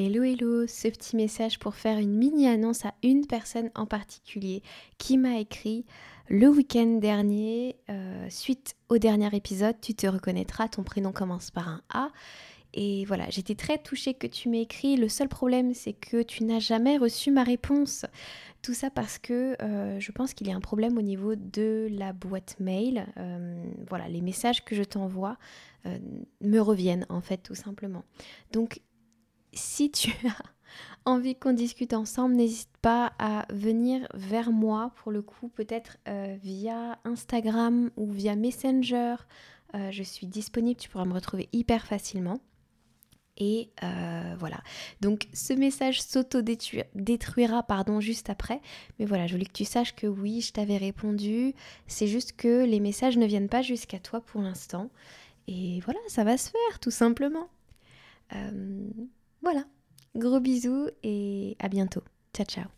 Hello hello, ce petit message pour faire une mini annonce à une personne en particulier qui m'a écrit le week-end dernier, euh, suite au dernier épisode, tu te reconnaîtras, ton prénom commence par un A. Et voilà, j'étais très touchée que tu m'aies écrit. Le seul problème, c'est que tu n'as jamais reçu ma réponse. Tout ça parce que euh, je pense qu'il y a un problème au niveau de la boîte mail. Euh, voilà, les messages que je t'envoie me reviennent en fait, tout simplement. Donc, si tu as envie qu'on discute ensemble, n'hésite pas à venir vers moi pour le coup, peut-être euh, via Instagram ou via Messenger. Euh, je suis disponible, tu pourras me retrouver hyper facilement. Et euh, voilà. Donc ce message s'auto-détruira pardon, juste après. Mais voilà, je voulais que tu saches que oui, je t'avais répondu. C'est juste que les messages ne viennent pas jusqu'à toi pour l'instant. Et voilà, ça va se faire tout simplement. Voilà, gros bisous et à bientôt. Ciao ciao